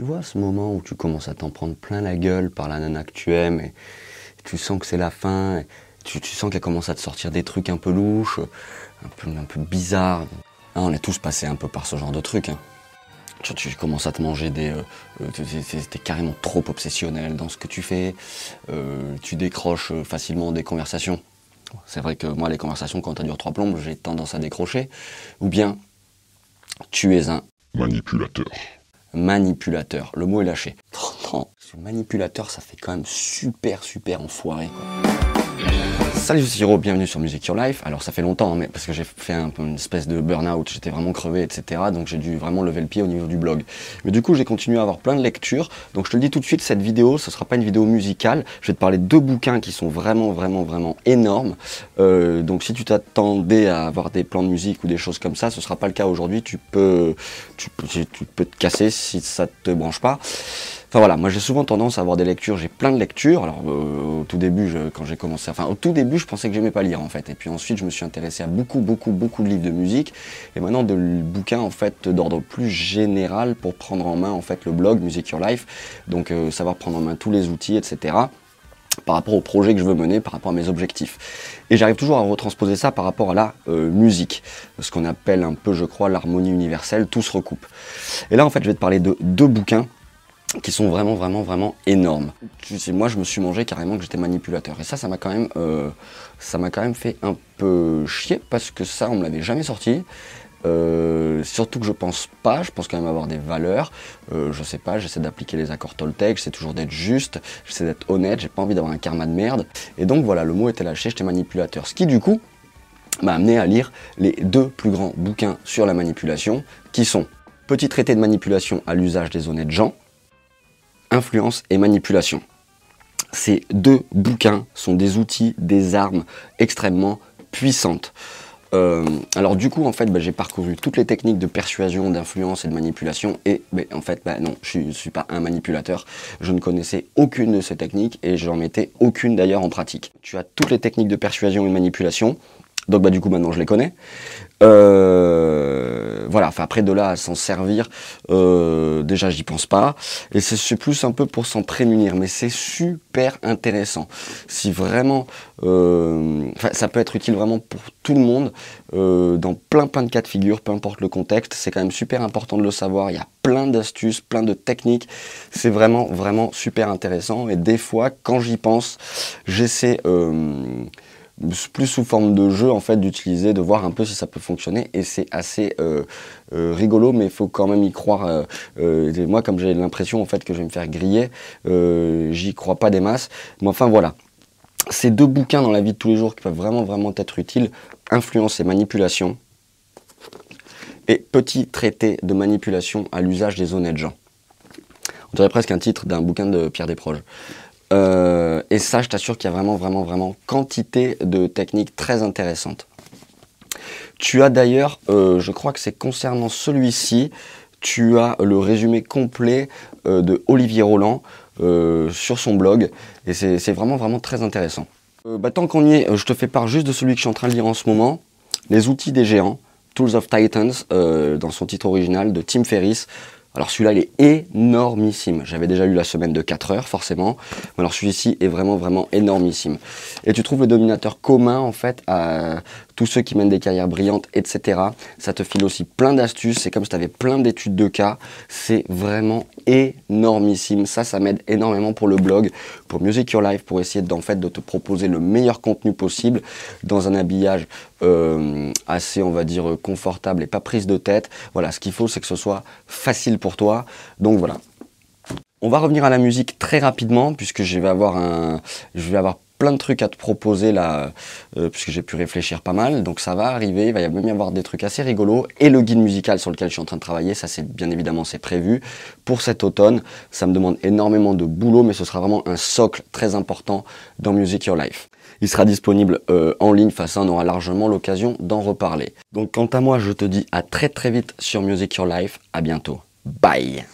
tu vois ce moment où tu commences à t'en prendre plein la gueule par la nana que tu aimes et tu sens que c'est la fin, et tu, sens qu'elle commence à te sortir des trucs un peu louches, un peu, bizarres. Ah, on est tous passés un peu par ce genre de truc. Hein. Tu, commences à te manger des. Euh, euh, t'es- carrément trop obsessionnel dans ce que tu fais. euh, tu décroches facilement des conversations. C'est vrai que moi, les conversations, quand elles durent trois plombes, j'ai tendance à décrocher. Ou bien, tu es un Manipulateur. Manipulateur. Le mot est lâché. Non, ce manipulateur, ça fait quand même super, super enfoiré. Salut, c'est Siro, bienvenue sur Music Your Life. Alors, ça fait longtemps, hein, mais parce que j'ai fait un une espèce de burn-out, j'étais vraiment crevé, etc. Donc, j'ai dû vraiment lever le pied au niveau du blog. Mais du coup, j'ai continué à avoir plein de lectures. Donc, je te le dis tout de suite, cette vidéo, ce sera pas une vidéo musicale. Je vais te parler de deux bouquins qui sont vraiment, vraiment, vraiment énormes. Euh, donc, si tu t'attendais à avoir des plans de musique ou des choses comme ça, ce sera pas le cas aujourd'hui. Tu peux, tu, tu peux te casser si ça te branche pas. Enfin voilà, moi j'ai souvent tendance à avoir des lectures, j'ai plein de lectures. Alors euh, au tout début, je- quand j'ai commencé, enfin au tout début, je pensais que j'aimais pas lire en fait. Et puis ensuite, je me suis intéressé à beaucoup, beaucoup, beaucoup de livres de musique. Et maintenant de bouquins en fait d'ordre plus général pour prendre en main en fait le blog Music Your Life. Donc euh, savoir prendre en main tous les outils, etc par rapport au projet que je veux mener, par rapport à mes objectifs. Et j'arrive toujours à retransposer ça par rapport à la euh, musique, ce qu'on appelle un peu, je crois, l'harmonie universelle, tout se recoupe. Et là, en fait, je vais te parler de deux bouquins qui sont vraiment, vraiment, vraiment énormes. Moi, je me suis mangé carrément que j'étais manipulateur. Et ça, ça m'a quand même, euh, ça quand même fait un peu chier parce que ça, on me l'avait jamais sorti. Euh, surtout que je pense pas, je pense quand même avoir des valeurs. Euh, je sais pas, j'essaie d'appliquer les accords Toltec, j'essaie toujours d'être juste, j'essaie d'être honnête, j'ai pas envie d'avoir un karma de merde. Et donc voilà, le mot était lâché, j'étais manipulateur. Ce qui du coup m'a amené à lire les deux plus grands bouquins sur la manipulation, qui sont Petit traité de manipulation à l'usage des honnêtes gens, Influence et manipulation. Ces deux bouquins sont des outils, des armes extrêmement puissantes. Euh, alors du coup, en fait, bah, j'ai parcouru toutes les techniques de persuasion, d'influence et de manipulation, et bah, en fait, bah, non, je ne suis pas un manipulateur. Je ne connaissais aucune de ces techniques et j'en mettais aucune d'ailleurs en pratique. Tu as toutes les techniques de persuasion et de manipulation, donc bah du coup maintenant je les connais. Euh, voilà, enfin après de là à s'en servir, euh, déjà j'y pense pas. Et c'est plus un peu pour s'en prémunir, mais c'est super intéressant. Si vraiment, euh, ça peut être utile vraiment pour tout le monde, euh, dans plein plein de cas de figure, peu importe le contexte. C'est quand même super important de le savoir. Il y a plein d'astuces, plein de techniques. C'est vraiment vraiment super intéressant. Et des fois, quand j'y pense, j'essaie euh, plus sous forme de jeu en fait d'utiliser, de voir un peu si ça peut fonctionner et c'est assez euh, euh, rigolo mais il faut quand même y croire. euh, moi comme j'ai l'impression en fait que je vais me faire griller, j'y crois pas des masses. Mais enfin voilà. Ces deux bouquins dans la vie de tous les jours qui peuvent vraiment vraiment être utiles, influence et manipulation et petit traité de manipulation à l'usage des honnêtes gens. On dirait presque un titre d'un bouquin de Pierre Desproges. Euh, et ça, je t'assure qu'il y a vraiment, vraiment, vraiment quantité de techniques très intéressantes. Tu as d'ailleurs, euh, je crois que c'est concernant celui-ci, tu as le résumé complet euh, de Olivier Roland sur son blog. Et c'est vraiment, vraiment très intéressant. Bah, tant qu'on y est, je te fais part juste de celui que je suis en train de lire en ce moment. Les outils des géants, Tools of Titans, dans son titre original de Tim Ferriss. Alors celui-là, il est énormissime. J'avais déjà lu la semaine de 4 heures, forcément. Alors celui-ci est vraiment, vraiment énormissime. Et tu trouves le dominateur commun, en fait, à tous ceux qui mènent des carrières brillantes, etc. Ça te file aussi plein d'astuces. C'est comme si tu avais plein d'études de cas. C'est vraiment énormissime. Ça, ça m'aide énormément pour le blog, pour Music Your Life, pour essayer d'en fait de te proposer le meilleur contenu possible dans un habillage euh, assez, on va dire, confortable et pas prise de tête. Voilà, ce qu'il faut, c'est que ce soit facile pour toi. Donc voilà. On va revenir à la musique très rapidement puisque je vais avoir un, je vais avoir plein de trucs à te proposer là, euh, puisque j'ai pu réfléchir pas mal. Donc ça va arriver, il va y même y avoir des trucs assez rigolos. Et le guide musical sur lequel je suis en train de travailler, ça c'est bien évidemment c'est prévu pour cet automne. Ça me demande énormément de boulot, mais ce sera vraiment un socle très important dans Music Your Life. Il sera disponible euh, en ligne, enfin ça on aura largement l'occasion d'en reparler. Donc quant à moi, je te dis à très très vite sur Music Your Life. À bientôt. Bye